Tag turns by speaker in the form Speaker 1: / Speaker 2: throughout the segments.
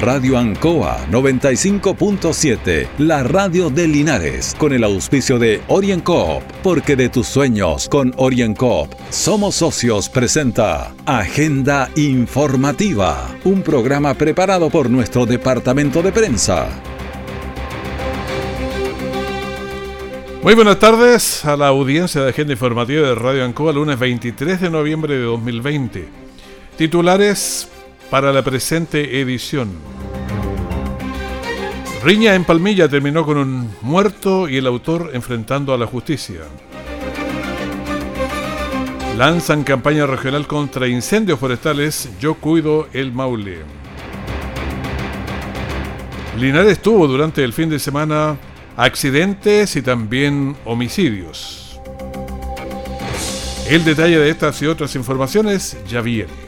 Speaker 1: Radio Ancoa 95.7, la radio de Linares, con el auspicio de OrienCoop, porque de tus sueños con OrienCoop somos socios presenta Agenda Informativa, un programa preparado por nuestro departamento de prensa.
Speaker 2: Muy buenas tardes a la audiencia de Agenda Informativa de Radio Ancoa, lunes 23 de noviembre de 2020. Titulares para la presente edición. Riña en Palmilla terminó con un muerto y el autor enfrentando a la justicia. Lanzan campaña regional contra incendios forestales Yo Cuido el Maule. Linares tuvo durante el fin de semana accidentes y también homicidios. El detalle de estas y otras informaciones ya viene.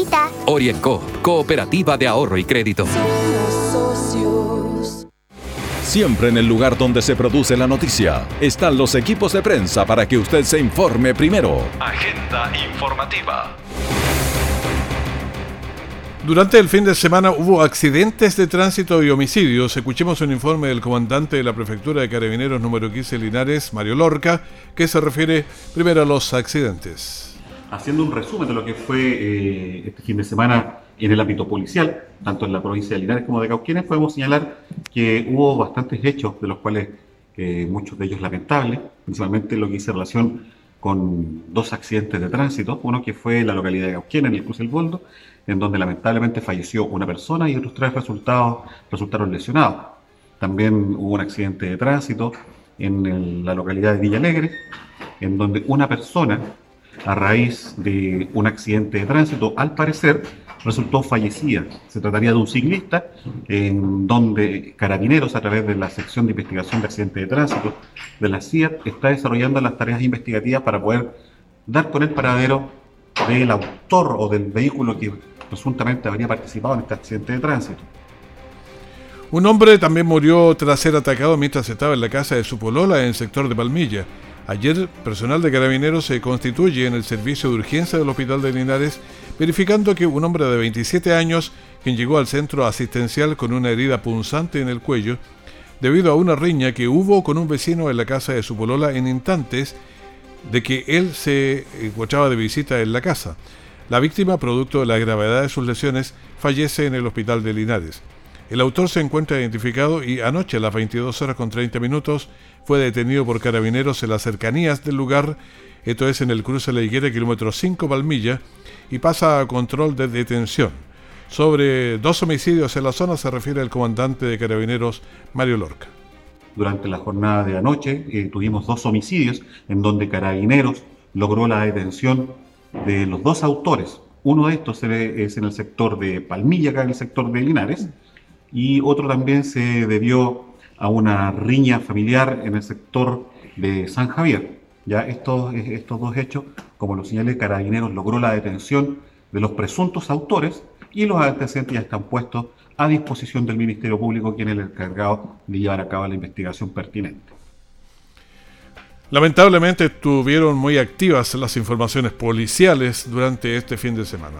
Speaker 3: Orienco, Cooperativa de Ahorro y Crédito.
Speaker 1: Siempre en el lugar donde se produce la noticia están los equipos de prensa para que usted se informe primero. Agenda informativa.
Speaker 2: Durante el fin de semana hubo accidentes de tránsito y homicidios. Escuchemos un informe del comandante de la Prefectura de Carabineros número 15 Linares, Mario Lorca, que se refiere primero a los accidentes
Speaker 4: haciendo un resumen de lo que fue eh, este fin de semana en el ámbito policial, tanto en la provincia de Linares como de Cauquienes, podemos señalar que hubo bastantes hechos, de los cuales eh, muchos de ellos lamentables, principalmente lo que hice relación con dos accidentes de tránsito, uno que fue en la localidad de Cauquienes, en el Cruce del Boldo, en donde lamentablemente falleció una persona y otros tres resultados resultaron lesionados. También hubo un accidente de tránsito en la localidad de Villa Alegre, en donde una persona a raíz de un accidente de tránsito, al parecer resultó fallecida. Se trataría de un ciclista en donde Carabineros, a través de la sección de investigación de accidentes de tránsito de la CIAT, está desarrollando las tareas investigativas para poder dar con el paradero del autor o del vehículo que presuntamente habría participado en este accidente de tránsito.
Speaker 2: Un hombre también murió tras ser atacado mientras estaba en la casa de su polola en el sector de Palmilla. Ayer, personal de carabineros se constituye en el servicio de urgencia del Hospital de Linares, verificando que un hombre de 27 años, quien llegó al centro asistencial con una herida punzante en el cuello, debido a una riña que hubo con un vecino en la casa de su polola en instantes de que él se encontraba de visita en la casa. La víctima, producto de la gravedad de sus lesiones, fallece en el hospital de Linares. El autor se encuentra identificado y anoche a las 22 horas con 30 minutos fue detenido por carabineros en las cercanías del lugar, esto es en el cruce de la higuera, kilómetro 5 Palmilla, y pasa a control de detención. Sobre dos homicidios en la zona se refiere el comandante de carabineros Mario Lorca.
Speaker 4: Durante la jornada de anoche eh, tuvimos dos homicidios en donde carabineros logró la detención de los dos autores. Uno de estos es en el sector de Palmilla, acá en el sector de Linares, y otro también se debió a una riña familiar en el sector de San Javier. Ya estos, estos dos hechos, como lo señalé, Carabineros logró la detención de los presuntos autores y los antecedentes ya están puestos a disposición del Ministerio Público, quien es el encargado de llevar a cabo la investigación pertinente.
Speaker 2: Lamentablemente estuvieron muy activas las informaciones policiales durante este fin de semana.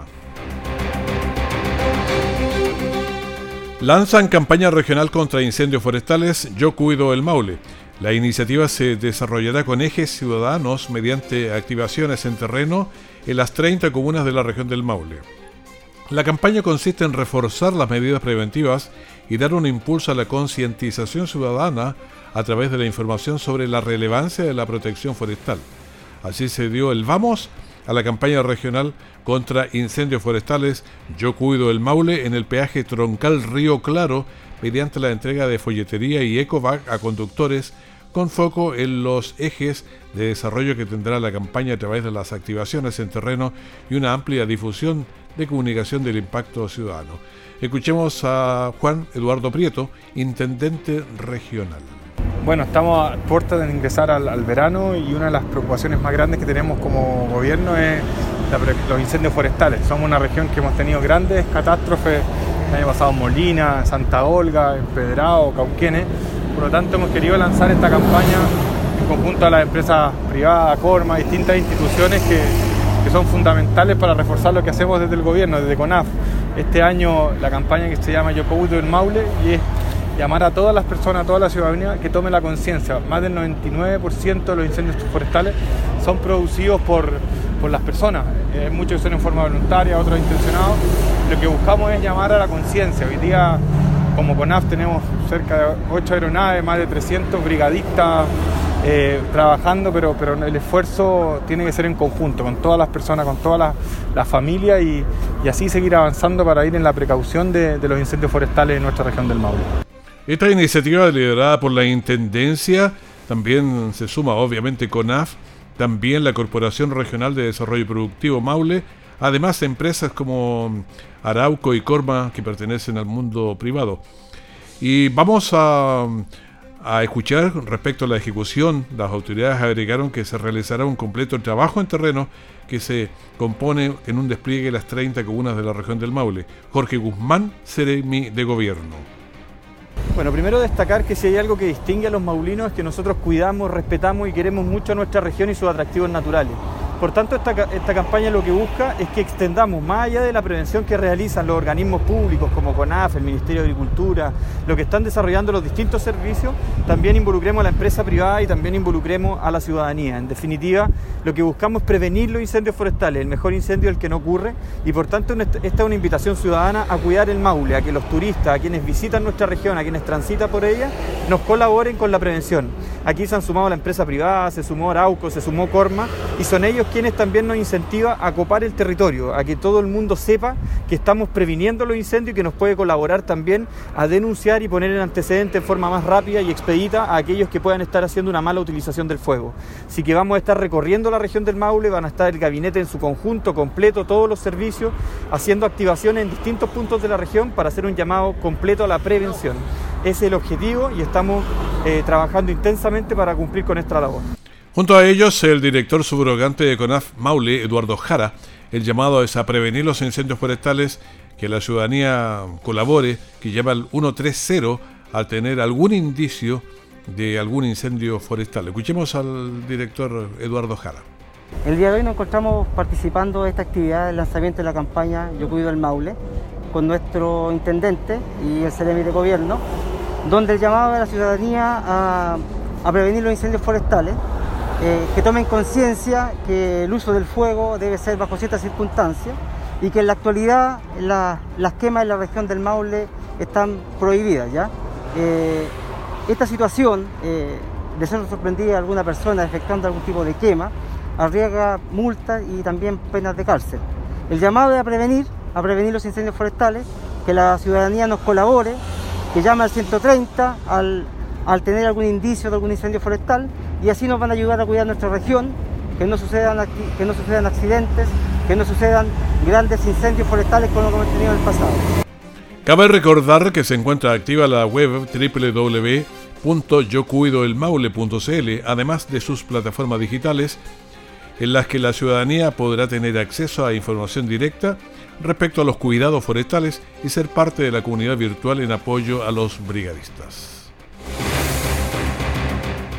Speaker 2: Lanzan campaña regional contra incendios forestales Yo Cuido el Maule. La iniciativa se desarrollará con ejes ciudadanos mediante activaciones en terreno en las 30 comunas de la región del Maule. La campaña consiste en reforzar las medidas preventivas y dar un impulso a la concientización ciudadana a través de la información sobre la relevancia de la protección forestal. Así se dio el Vamos a la campaña regional contra incendios forestales Yo Cuido el Maule en el peaje troncal Río Claro mediante la entrega de folletería y ecovac a conductores con foco en los ejes de desarrollo que tendrá la campaña a través de las activaciones en terreno y una amplia difusión de comunicación del impacto ciudadano. Escuchemos a Juan Eduardo Prieto, intendente regional.
Speaker 5: Bueno, estamos a puerta de ingresar al, verano y una de las preocupaciones más grandes que tenemos como gobierno es los incendios forestales. Somos una región que hemos tenido grandes catástrofes, el año pasado Molina, Santa Olga, Empedrado, Cauquenes. Por lo tanto, hemos querido lanzar esta campaña en conjunto a las empresas privadas, Corma, distintas instituciones que, son fundamentales para reforzar lo que hacemos desde el gobierno, desde CONAF. Este año la campaña que se llama Yo Puedo el Maule y es llamar a todas las personas, a toda la ciudadanía que tome la conciencia. Más del 99% de los incendios forestales son producidos por, las personas. Hay muchos son en forma voluntaria, otros intencionados. Lo que buscamos es llamar a la conciencia. Hoy día, como CONAF, tenemos cerca de 8 aeronaves, más de 300 brigadistas eh, trabajando, pero, pero el esfuerzo tiene que ser en conjunto, con todas las personas, con toda la, la familia y, así seguir avanzando para ir en la precaución de, de los incendios forestales en nuestra región del Maule.
Speaker 2: Esta iniciativa liderada por la Intendencia también se suma obviamente CONAF, también la Corporación Regional de Desarrollo Productivo Maule, además empresas como Arauco y Corma que pertenecen al mundo privado. Y vamos a, a escuchar respecto a la ejecución, las autoridades agregaron que se realizará un completo trabajo en terreno que se compone en un despliegue de las 30 comunas de la región del Maule. Jorge Guzmán, Seremi de Gobierno.
Speaker 5: Bueno, primero destacar que si hay algo que distingue a los maulinos es que nosotros cuidamos, respetamos y queremos mucho a nuestra región y sus atractivos naturales. Por tanto, esta, campaña lo que busca es que extendamos, más allá de la prevención que realizan los organismos públicos como CONAF, el Ministerio de Agricultura, lo que están desarrollando los distintos servicios, también involucremos a la empresa privada y también involucremos a la ciudadanía. En definitiva, lo que buscamos es prevenir los incendios forestales, el mejor incendio es el que no ocurre, y por tanto esta es una invitación ciudadana a cuidar el Maule, a que los turistas, a quienes visitan nuestra región, a quienes transitan por ella, nos colaboren con la prevención. Aquí se han sumado la empresa privada, se sumó Arauco, se sumó Corma, y son ellos quienes también nos incentiva a copar el territorio, a que todo el mundo sepa que estamos previniendo los incendios y que nos puede colaborar también a denunciar y poner en antecedente en forma más rápida y expedita a aquellos que puedan estar haciendo una mala utilización del fuego. Así que vamos a estar recorriendo la región del Maule, van a estar el gabinete en su conjunto, completo, todos los servicios, haciendo activaciones en distintos puntos de la región para hacer un llamado completo a la prevención. Ese es el objetivo y estamos eh, trabajando intensamente para cumplir con esta labor.
Speaker 2: Junto a ellos, el director subrogante de CONAF Maule, Eduardo Jara, el llamado es a prevenir los incendios forestales, que la ciudadanía colabore, que lleva al 130 al tener algún indicio de algún incendio forestal. Escuchemos al director Eduardo Jara.
Speaker 6: El día de hoy nos encontramos participando de esta actividad del lanzamiento de la campaña Yo Cuido el Maule con nuestro intendente y el CEREMI de gobierno, donde el llamado a la ciudadanía a prevenir los incendios forestales eh, que tomen conciencia que el uso del fuego debe ser bajo ciertas circunstancias y que en la actualidad las quemas en la región del Maule están prohibidas. ¿ya? Eh, esta situación eh, de ser sorprendida alguna persona efectuando algún tipo de quema arriesga multas y también penas de cárcel. El llamado es a prevenir, a prevenir los incendios forestales, que la ciudadanía nos colabore, que llame al 130 al, al tener algún indicio de algún incendio forestal y así nos van a ayudar a cuidar nuestra región, que no sucedan, que no sucedan accidentes, que no sucedan grandes incendios forestales como lo hemos tenido en el pasado.
Speaker 2: Cabe recordar que se encuentra activa la web www.yocuidoelmaule.cl, además de sus plataformas digitales, en las que la ciudadanía podrá tener acceso a información directa respecto a los cuidados forestales y ser parte de la comunidad virtual en apoyo a los brigadistas.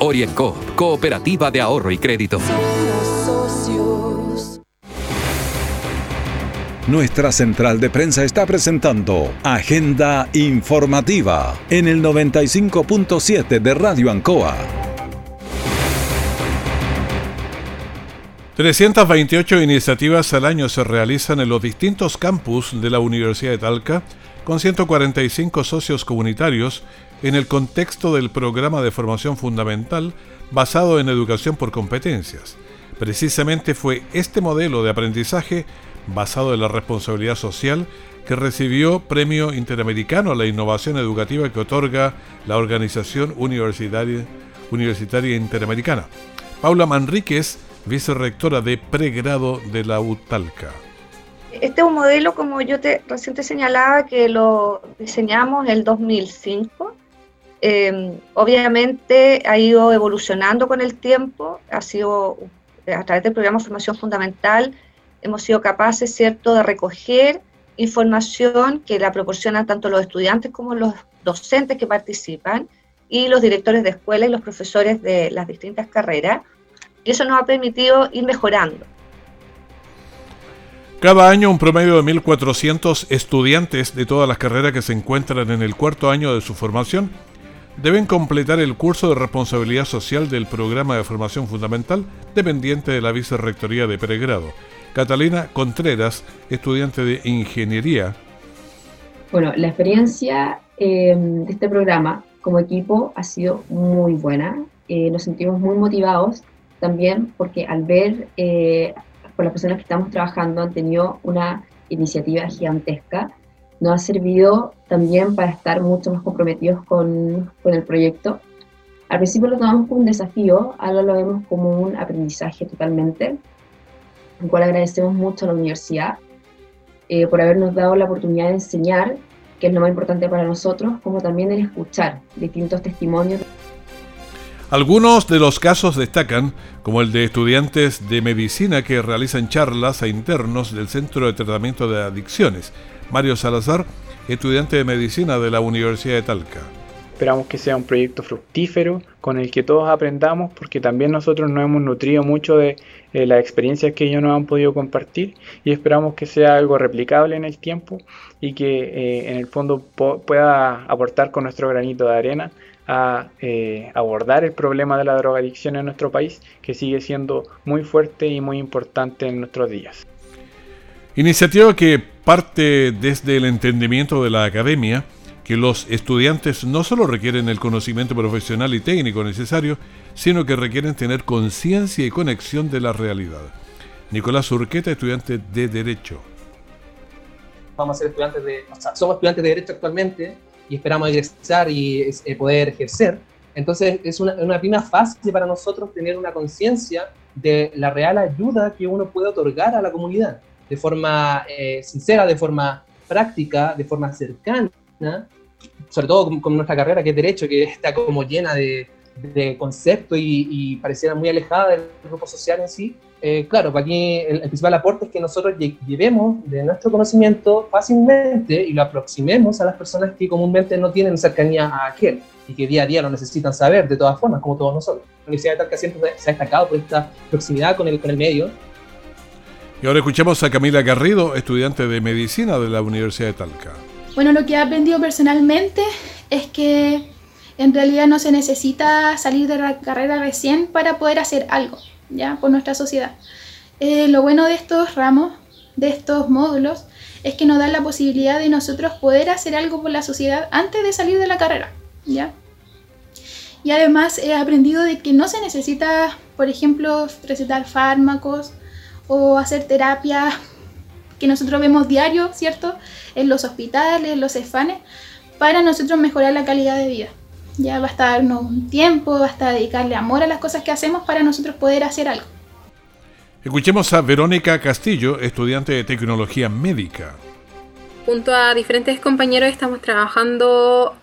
Speaker 3: Orienco, Cooperativa de Ahorro y Crédito.
Speaker 1: Nuestra central de prensa está presentando Agenda Informativa en el 95.7 de Radio Ancoa.
Speaker 2: 328 iniciativas al año se realizan en los distintos campus de la Universidad de Talca, con 145 socios comunitarios, en el contexto del programa de formación fundamental basado en educación por competencias. Precisamente fue este modelo de aprendizaje basado en la responsabilidad social que recibió Premio Interamericano a la Innovación Educativa que otorga la Organización Universitaria, Interamericana. Paula Manríquez vicerrectora de pregrado de la UTALCA.
Speaker 7: Este es un modelo, como yo te recién señalaba, que lo diseñamos en el 2005. Em, obviamente ha ido evolucionando con el tiempo, ha sido a través del programa formación fundamental, hemos sido capaces, ¿cierto?, de recoger información que la proporcionan tanto los estudiantes como los docentes que participan y los directores de escuela y los profesores de las distintas carreras y eso nos ha permitido ir mejorando.
Speaker 2: Cada año un promedio de 1.400 estudiantes de todas las carreras que se encuentran en el cuarto año de su formación deben completar el curso de responsabilidad social del programa de formación fundamental dependiente de la Vicerrectoría de Pregrado. Catalina Contreras, estudiante de Ingeniería.
Speaker 8: Bueno, la experiencia eh, de este programa como equipo ha sido muy buena. Eh, nos sentimos muy motivados también porque al ver eh, por las personas que estamos trabajando han tenido una iniciativa gigantesca, nos ha servido también para estar mucho más comprometidos con, con el proyecto. Al principio lo tomamos como un desafío, ahora lo vemos como un aprendizaje totalmente, el cual agradecemos mucho a la universidad eh, por habernos dado la oportunidad de enseñar, que es lo más importante para nosotros, como también el escuchar distintos testimonios.
Speaker 2: Algunos de los casos destacan, como el de estudiantes de medicina que realizan charlas a internos del Centro de Tratamiento de Adicciones. Mario Salazar, estudiante de medicina de la Universidad de Talca.
Speaker 9: Esperamos que sea un proyecto fructífero con el que todos aprendamos porque también nosotros nos hemos nutrido mucho de eh, las experiencias que ellos nos han podido compartir y esperamos que sea algo replicable en el tiempo y que eh, en el fondo pueda aportar con nuestro granito de arena a eh, abordar el problema de la drogadicción en nuestro país, que sigue siendo muy fuerte y muy importante en nuestros días.
Speaker 2: Iniciativa que parte desde el entendimiento de la academia que los estudiantes no solo requieren el conocimiento profesional y técnico necesario, sino que requieren tener conciencia y conexión de la realidad. Nicolás Urqueta, estudiante de Derecho.
Speaker 10: Vamos a ser estudiantes de, somos estudiantes de Derecho actualmente, y esperamos egresar y eh, poder ejercer. Entonces es una, una primera fase para nosotros tener una conciencia de la real ayuda que uno puede otorgar a la comunidad, de forma eh, sincera, de forma práctica, de forma cercana, sobre todo con, nuestra carrera que es Derecho, que está como llena de, de conceptos y, y, pareciera muy alejada del grupo social en sí, eh, claro, para aquí el, principal aporte es que nosotros llevemos de nuestro conocimiento fácilmente y lo aproximemos a las personas que comúnmente no tienen cercanía a aquel y que día a día lo necesitan saber de todas formas, como todos nosotros. La Universidad de Talca siempre se ha destacado por esta proximidad con el, con el medio.
Speaker 2: Y ahora escuchamos a Camila Garrido, estudiante de medicina de la Universidad de Talca.
Speaker 11: Bueno, lo que he aprendido personalmente es que en realidad no se necesita salir de la carrera recién para poder hacer algo. ¿ya? por nuestra sociedad. Eh, lo bueno de estos ramos, de estos módulos, es que nos dan la posibilidad de nosotros poder hacer algo por la sociedad antes de salir de la carrera. ¿ya? Y además he aprendido de que no se necesita, por ejemplo, recetar fármacos o hacer terapia que nosotros vemos diario, ¿cierto? En los hospitales, en los EFANES, para nosotros mejorar la calidad de vida. Ya basta darnos un tiempo, basta dedicarle amor a las cosas que hacemos para nosotros poder hacer algo.
Speaker 2: Escuchemos a Verónica Castillo, estudiante de tecnología médica.
Speaker 12: Junto a diferentes compañeros estamos trabajando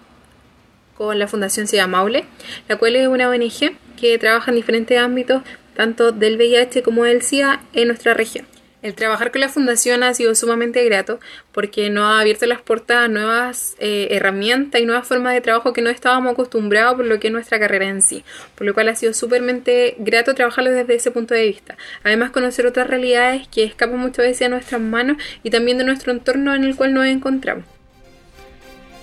Speaker 12: con la Fundación Ciudad Maule, la cual es una ONG que trabaja en diferentes ámbitos, tanto del VIH como del SIDA, en nuestra región. El trabajar con la fundación ha sido sumamente grato porque nos ha abierto las puertas a nuevas eh, herramientas y nuevas formas de trabajo que no estábamos acostumbrados por lo que es nuestra carrera en sí, por lo cual ha sido súpermente grato trabajarlo desde ese punto de vista. Además conocer otras realidades que escapan muchas veces a nuestras manos y también de nuestro entorno en el cual nos encontramos.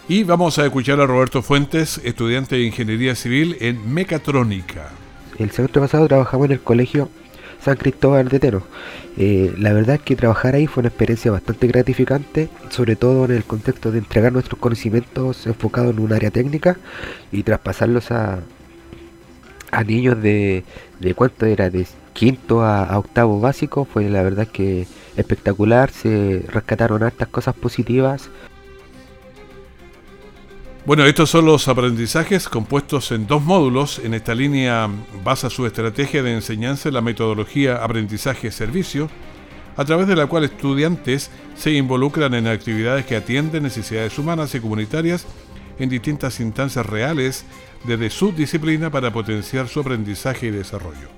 Speaker 2: Y vamos a escuchar a Roberto Fuentes, estudiante de Ingeniería Civil en Mecatrónica.
Speaker 13: El semestre pasado trabajamos en el colegio San Cristóbal de Teno. Eh, la verdad es que trabajar ahí fue una experiencia bastante gratificante, sobre todo en el contexto de entregar nuestros conocimientos enfocados en un área técnica y traspasarlos a, a niños de, de cuánto era, de quinto a, octavo básico, fue la verdad que espectacular, se rescataron hartas cosas positivas.
Speaker 2: Bueno, estos son los aprendizajes compuestos en dos módulos. En esta línea basa su estrategia de enseñanza en la metodología aprendizaje-servicio, a través de la cual estudiantes se involucran en actividades que atienden necesidades humanas y comunitarias en distintas instancias reales desde su disciplina para potenciar su aprendizaje y desarrollo.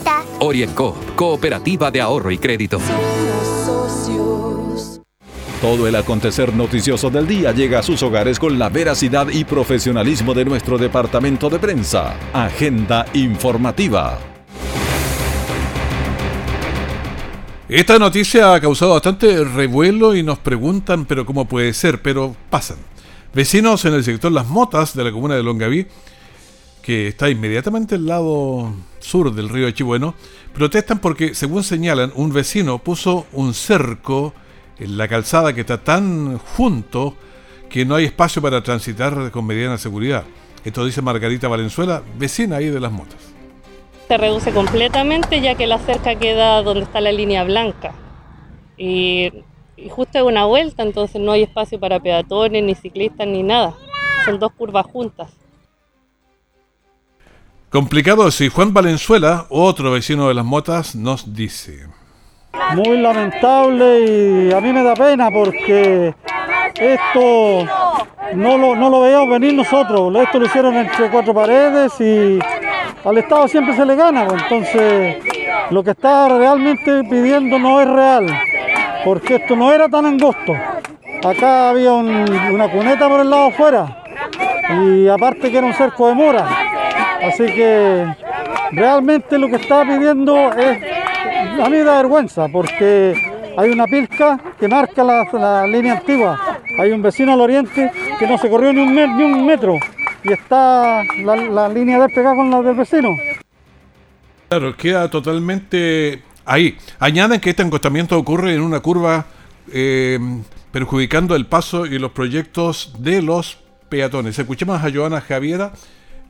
Speaker 3: Orienco, Cooperativa de Ahorro y Crédito.
Speaker 1: Todo el acontecer noticioso del día llega a sus hogares con la veracidad y profesionalismo de nuestro departamento de prensa. Agenda informativa.
Speaker 2: Esta noticia ha causado bastante revuelo y nos preguntan, pero cómo puede ser, pero pasan. Vecinos en el sector Las Motas de la comuna de Longaví que está inmediatamente al lado sur del río Chibueno, protestan porque, según señalan, un vecino puso un cerco en la calzada que está tan junto que no hay espacio para transitar con mediana seguridad. Esto dice Margarita Valenzuela, vecina ahí de las motos.
Speaker 14: Se reduce completamente ya que la cerca queda donde está la línea blanca. Y, y justo es una vuelta, entonces no hay espacio para peatones, ni ciclistas, ni nada. Son dos curvas juntas.
Speaker 2: Complicado si Juan Valenzuela, otro vecino de las motas, nos dice.
Speaker 15: Muy lamentable y a mí me da pena porque esto no lo, no lo veíamos venir nosotros. Esto lo hicieron entre cuatro paredes y al Estado siempre se le gana. Entonces lo que está realmente pidiendo no es real porque esto no era tan angosto. Acá había una cuneta por el lado afuera y aparte que era un cerco de mora. Así que realmente lo que está pidiendo es, a mí da vergüenza, porque hay una pilca que marca la, línea antigua. Hay un vecino al oriente que no se corrió ni un, ni un metro y está la, línea de pegada con la del vecino.
Speaker 2: Claro, queda totalmente ahí. Añaden que este encostamiento ocurre en una curva eh, perjudicando el paso y los proyectos de los peatones. Escuchemos a Joana Javiera,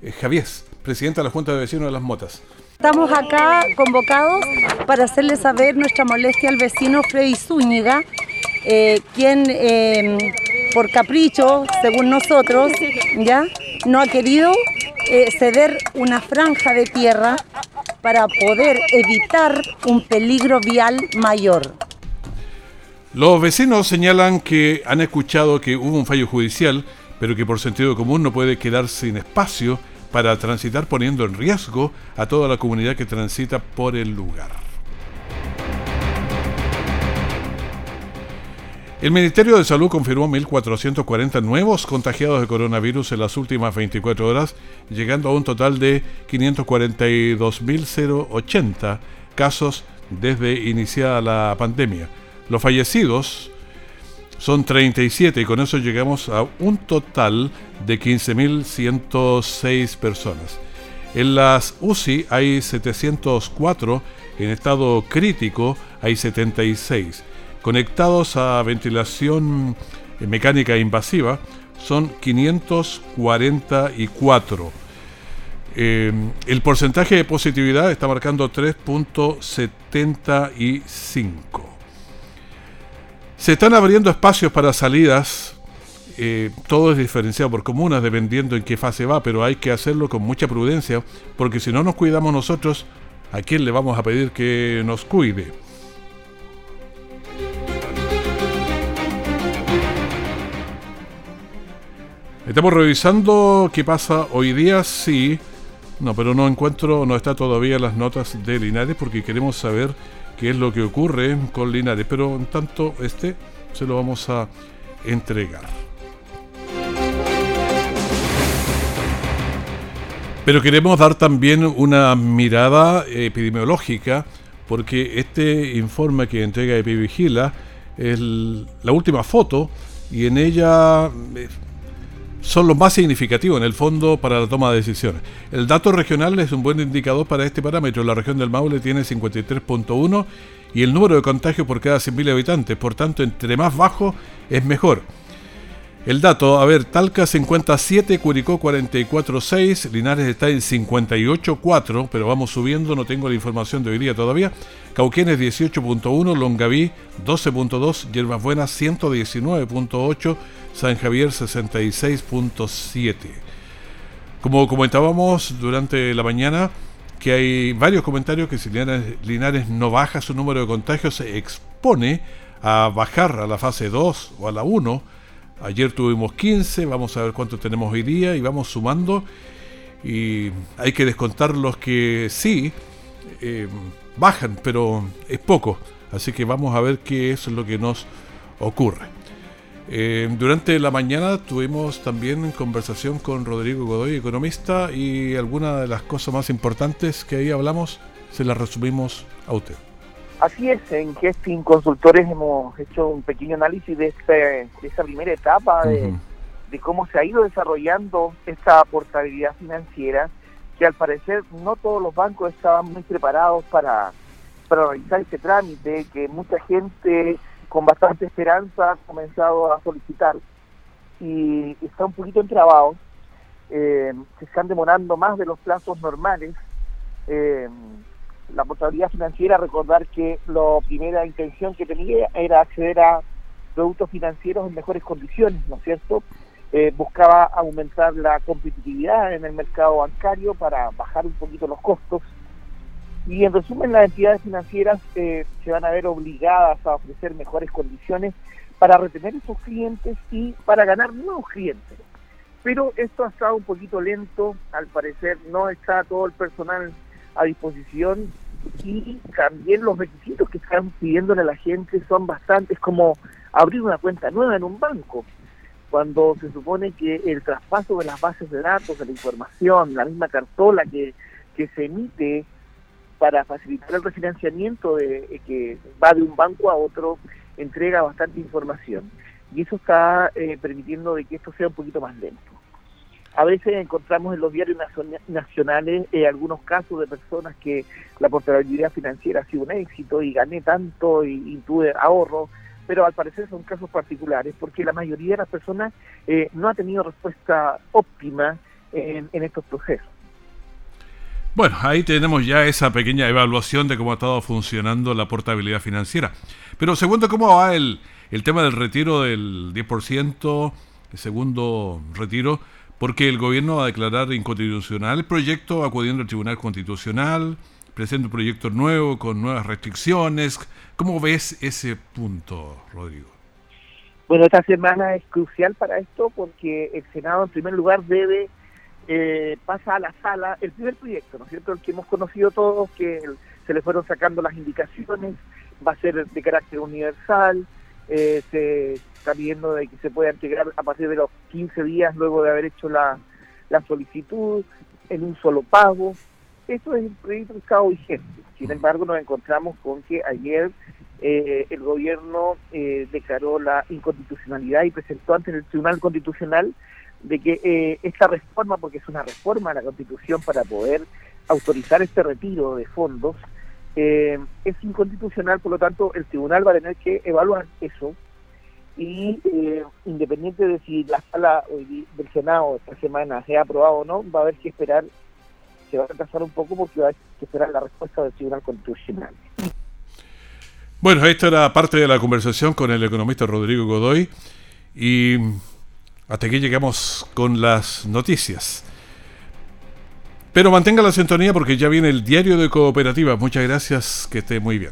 Speaker 2: eh, Javier, presidenta de la Junta de Vecinos de Las Motas.
Speaker 16: Estamos acá convocados para hacerle saber nuestra molestia al vecino Freddy Zúñiga, eh, quien eh, por capricho, según nosotros, ya no ha querido eh, ceder una franja de tierra para poder evitar un peligro vial mayor.
Speaker 2: Los vecinos señalan que han escuchado que hubo un fallo judicial, pero que por sentido común no puede quedar sin espacio para transitar poniendo en riesgo a toda la comunidad que transita por el lugar. El Ministerio de Salud confirmó 1.440 nuevos contagiados de coronavirus en las últimas 24 horas, llegando a un total de 542.080 casos desde iniciada la pandemia. Los fallecidos son 37 y con eso llegamos a un total de 15.106 personas. En las UCI hay 704, en estado crítico hay 76. Conectados a ventilación en mecánica invasiva son 544. Eh, el porcentaje de positividad está marcando 3.75. Se están abriendo espacios para salidas. eh, todo es diferenciado por comunas dependiendo en qué fase va, pero hay que hacerlo con mucha prudencia porque si no nos cuidamos nosotros, ¿a quién le vamos a pedir que nos cuide? Estamos revisando qué pasa hoy día, sí. No, pero no encuentro, no está todavía las notas de Linares porque queremos saber qué es lo que ocurre con Linares. Pero en tanto, este se lo vamos a entregar. Pero queremos dar también una mirada epidemiológica porque este informe que entrega Epivigila es la última foto y en ella eh, son los más significativos en el fondo para la toma de decisiones. El dato regional es un buen indicador para este parámetro. La región del Maule tiene 53.1 y el número de contagios por cada 100.000 habitantes. Por tanto, entre más bajo es mejor. El dato, a ver, Talca 57, Curicó 44.6, Linares está en 58.4, pero vamos subiendo, no tengo la información de hoy día todavía. Cauquenes 18.1, Longaví 12.2, Yerbas Buenas 119.8, San Javier 66.7. Como comentábamos durante la mañana, que hay varios comentarios que si Linares, Linares no baja su número de contagios, se expone a bajar a la fase 2 o a la 1. Ayer tuvimos 15, vamos a ver cuánto tenemos hoy día y vamos sumando. Y hay que descontar los que sí eh, bajan, pero es poco. Así que vamos a ver qué es lo que nos ocurre. Eh, durante la mañana tuvimos también conversación con Rodrigo Godoy, economista, y algunas de las cosas más importantes que ahí hablamos se las resumimos a usted.
Speaker 17: Así es, en Gesting Consultores hemos hecho un pequeño análisis de, este, de esa primera etapa de, cómo se ha ido desarrollando esta portabilidad financiera, que al parecer no todos los bancos estaban muy preparados para, para realizar este trámite, que mucha gente con bastante esperanza ha comenzado a solicitar y está un poquito entrabado, eh, se están demorando más de los plazos normales. Eh, la portabilidad financiera, recordar que la primera intención que tenía era acceder a productos financieros en mejores condiciones, ¿no es cierto? Eh, buscaba aumentar la competitividad en el mercado bancario para bajar un poquito los costos. Y en resumen, las entidades financieras eh, se van a ver obligadas a ofrecer mejores condiciones para retener esos clientes y para ganar nuevos clientes. Pero esto ha estado un poquito lento, al parecer no está todo el personal a disposición y también los requisitos que están pidiéndole a la gente son bastantes como abrir una cuenta nueva en un banco, cuando se supone que el traspaso de las bases de datos, de la información, la misma cartola que, que se emite para facilitar el refinanciamiento de, eh, que va de un banco a otro, entrega bastante información. Y eso está eh, permitiendo de que esto sea un poquito más lento. A veces encontramos en los diarios nacion- nacionales eh, algunos casos de personas que la portabilidad financiera ha sido un éxito y gané tanto y, y tuve ahorro, pero al parecer son casos particulares porque la mayoría de las personas eh, no ha tenido respuesta óptima en, en estos procesos.
Speaker 2: Bueno, ahí tenemos ya esa pequeña evaluación de cómo ha estado funcionando la portabilidad financiera. Pero segundo, ¿cómo va el, el tema del retiro del 10%, el segundo retiro? Porque el gobierno va a declarar inconstitucional el proyecto acudiendo al Tribunal Constitucional, presenta un proyecto nuevo con nuevas restricciones. ¿Cómo ves ese punto, Rodrigo?
Speaker 17: Bueno, esta semana es crucial para esto porque el Senado en primer lugar debe eh, pasa a la sala el primer proyecto, ¿no es cierto? El que hemos conocido todos, que se le fueron sacando las indicaciones, va a ser de carácter universal, eh, se está viendo de que se pueda integrar a partir de los 15 días luego de haber hecho la, la solicitud en un solo pago. Esto es el proyecto que estaba vigente. Sin embargo, nos encontramos con que ayer eh, el gobierno eh, declaró la inconstitucionalidad y presentó ante el Tribunal Constitucional de que eh, esta reforma, porque es una reforma a la Constitución para poder autorizar este retiro de fondos, eh, es inconstitucional, por lo tanto el tribunal va a tener que evaluar eso y eh, independiente de si la sala del Senado esta semana se ha aprobado o no, va a haber que esperar, se va a retrasar un poco porque va a haber que esperar la respuesta del Tribunal Constitucional.
Speaker 2: Bueno, esta era parte de la conversación con el economista Rodrigo Godoy y hasta aquí llegamos con las noticias. Pero mantenga la sintonía porque ya viene el diario de cooperativas. Muchas gracias, que esté muy bien.